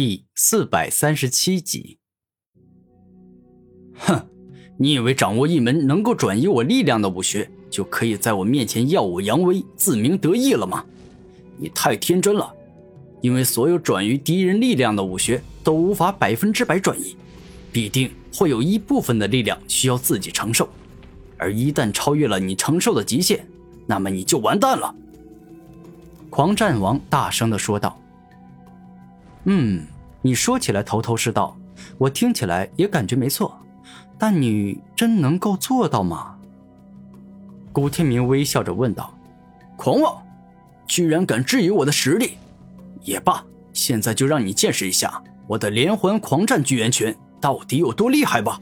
第四百三十七集。哼，你以为掌握一门能够转移我力量的武学，就可以在我面前耀武扬威、自鸣得意了吗？你太天真了，因为所有转移敌人力量的武学都无法百分之百转移，必定会有一部分的力量需要自己承受，而一旦超越了你承受的极限，那么你就完蛋了。狂战王大声的说道。嗯，你说起来头头是道，我听起来也感觉没错，但你真能够做到吗？古天明微笑着问道：“狂妄，居然敢质疑我的实力？也罢，现在就让你见识一下我的连环狂战巨猿拳到底有多厉害吧！”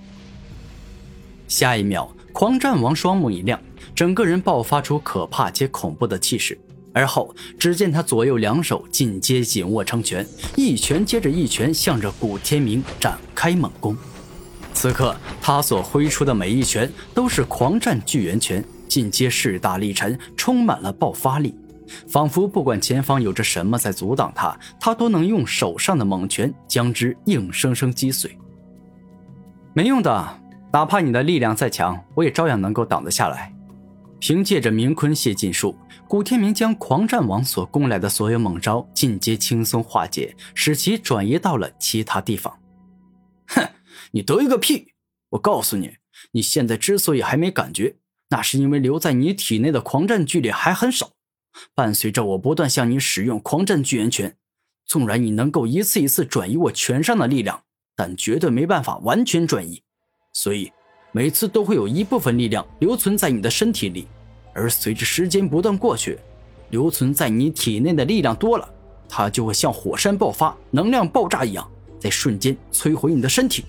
下一秒，狂战王双目一亮，整个人爆发出可怕且恐怖的气势。而后，只见他左右两手紧接紧握成拳，一拳接着一拳向着古天明展开猛攻。此刻，他所挥出的每一拳都是狂战巨猿拳，进阶势大力沉，充满了爆发力，仿佛不管前方有着什么在阻挡他，他都能用手上的猛拳将之硬生生击碎。没用的，哪怕你的力量再强，我也照样能够挡得下来。凭借着明坤泄劲术。古天明将狂战王所攻来的所有猛招尽皆轻松化解，使其转移到了其他地方。哼，你得意个屁！我告诉你，你现在之所以还没感觉，那是因为留在你体内的狂战巨力还很少。伴随着我不断向你使用狂战巨猿拳，纵然你能够一次一次转移我拳上的力量，但绝对没办法完全转移。所以，每次都会有一部分力量留存在你的身体里。而随着时间不断过去，留存在你体内的力量多了，它就会像火山爆发、能量爆炸一样，在瞬间摧毁你的身体。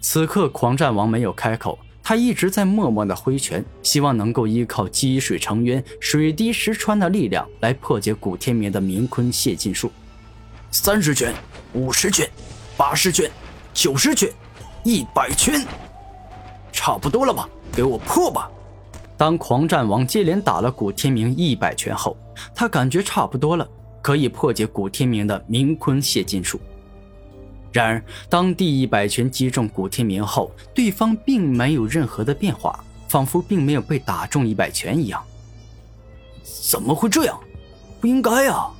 此刻，狂战王没有开口，他一直在默默的挥拳，希望能够依靠积水成渊、水滴石穿的力量来破解古天明的冥坤泄禁术。三十拳、五十拳、八十拳、九十拳、一百拳，差不多了吧？给我破吧！当狂战王接连打了古天明一百拳后，他感觉差不多了，可以破解古天明的冥坤泄劲术。然而，当第一百拳击中古天明后，对方并没有任何的变化，仿佛并没有被打中一百拳一样。怎么会这样？不应该啊！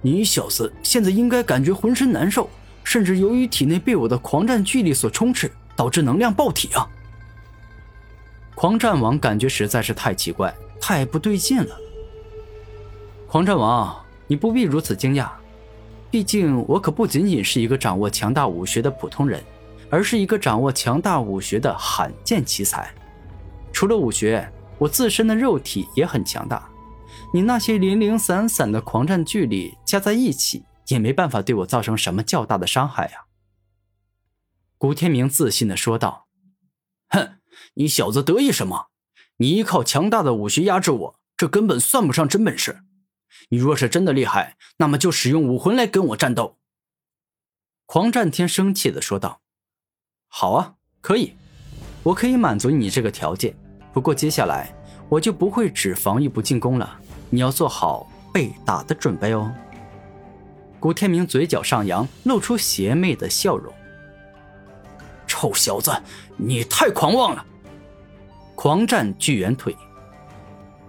你小子现在应该感觉浑身难受，甚至由于体内被我的狂战巨力所充斥，导致能量爆体啊！狂战王感觉实在是太奇怪，太不对劲了。狂战王，你不必如此惊讶，毕竟我可不仅仅是一个掌握强大武学的普通人，而是一个掌握强大武学的罕见奇才。除了武学，我自身的肉体也很强大。你那些零零散散的狂战巨力加在一起，也没办法对我造成什么较大的伤害呀。古天明自信的说道：“哼。”你小子得意什么？你依靠强大的武学压制我，这根本算不上真本事。你若是真的厉害，那么就使用武魂来跟我战斗。”狂战天生气的说道。“好啊，可以，我可以满足你这个条件。不过接下来我就不会只防御不进攻了，你要做好被打的准备哦。”古天明嘴角上扬，露出邪魅的笑容。“臭小子，你太狂妄了！”狂战巨猿腿，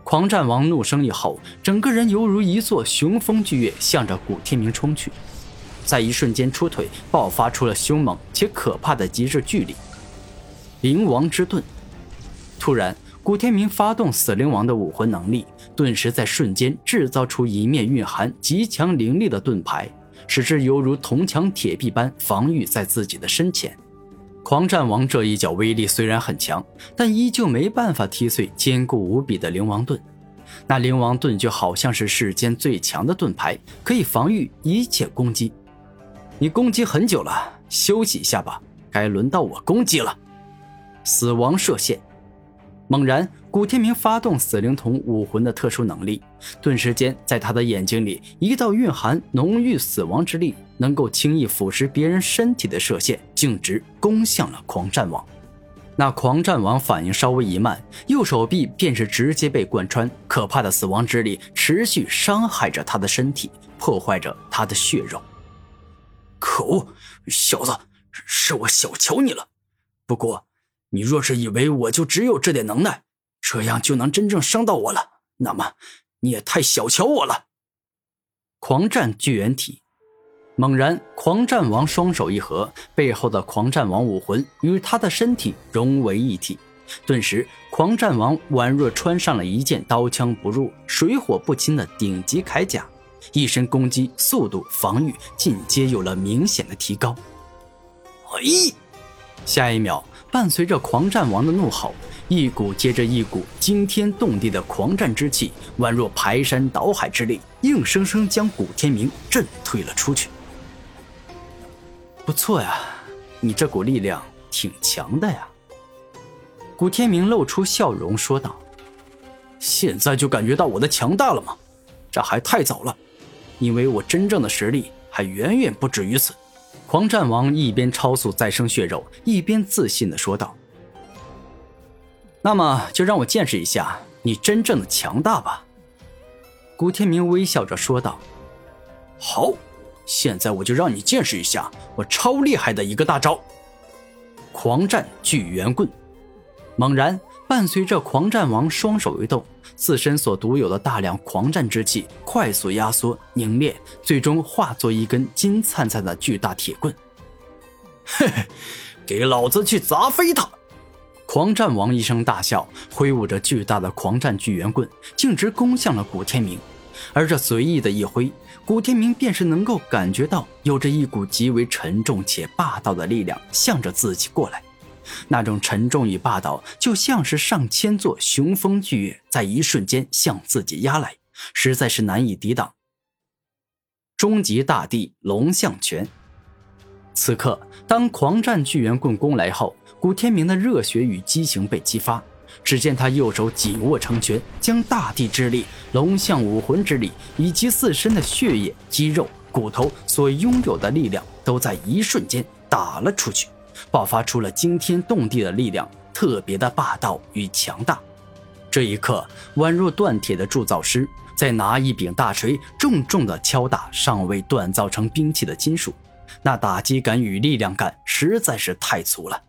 狂战王怒声一吼，整个人犹如一座雄风巨岳，向着古天明冲去。在一瞬间出腿，爆发出了凶猛且可怕的极致巨力——灵王之盾。突然，古天明发动死灵王的武魂能力，顿时在瞬间制造出一面蕴含极强灵力的盾牌，使之犹如铜墙铁壁般防御在自己的身前。狂战王这一脚威力虽然很强，但依旧没办法踢碎坚固无比的灵王盾。那灵王盾就好像是世间最强的盾牌，可以防御一切攻击。你攻击很久了，休息一下吧。该轮到我攻击了。死亡射线。猛然，古天明发动死灵瞳武魂的特殊能力，顿时间，在他的眼睛里，一道蕴含浓郁死亡之力。能够轻易腐蚀别人身体的射线，径直攻向了狂战王。那狂战王反应稍微一慢，右手臂便是直接被贯穿，可怕的死亡之力持续伤害着他的身体，破坏着他的血肉。可恶，小子，是我小瞧你了。不过，你若是以为我就只有这点能耐，这样就能真正伤到我了，那么你也太小瞧我了。狂战巨猿体。猛然，狂战王双手一合，背后的狂战王武魂与他的身体融为一体。顿时，狂战王宛若穿上了一件刀枪不入、水火不侵的顶级铠甲，一身攻击、速度、防御尽皆有了明显的提高。哎！下一秒，伴随着狂战王的怒吼，一股接着一股惊天动地的狂战之气，宛若排山倒海之力，硬生生将古天明震退了出去。不错呀，你这股力量挺强的呀。古天明露出笑容说道：“现在就感觉到我的强大了吗？这还太早了，因为我真正的实力还远远不止于此。”狂战王一边超速再生血肉，一边自信的说道：“那么就让我见识一下你真正的强大吧。”古天明微笑着说道：“好。”现在我就让你见识一下我超厉害的一个大招——狂战巨猿棍。猛然，伴随着狂战王双手一动，自身所独有的大量狂战之气快速压缩凝练，最终化作一根金灿灿的巨大铁棍。嘿嘿，给老子去砸飞他！狂战王一声大笑，挥舞着巨大的狂战巨猿棍，径直攻向了古天明。而这随意的一挥，古天明便是能够感觉到有着一股极为沉重且霸道的力量向着自己过来，那种沉重与霸道，就像是上千座雄风巨岳在一瞬间向自己压来，实在是难以抵挡。终极大帝龙象拳。此刻，当狂战巨猿棍攻来后，古天明的热血与激情被激发。只见他右手紧握成拳，将大地之力、龙象武魂之力以及自身的血液、肌肉、骨头所拥有的力量，都在一瞬间打了出去，爆发出了惊天动地的力量，特别的霸道与强大。这一刻，宛若锻铁的铸造师在拿一柄大锤，重重的敲打尚未锻造成兵器的金属，那打击感与力量感实在是太足了。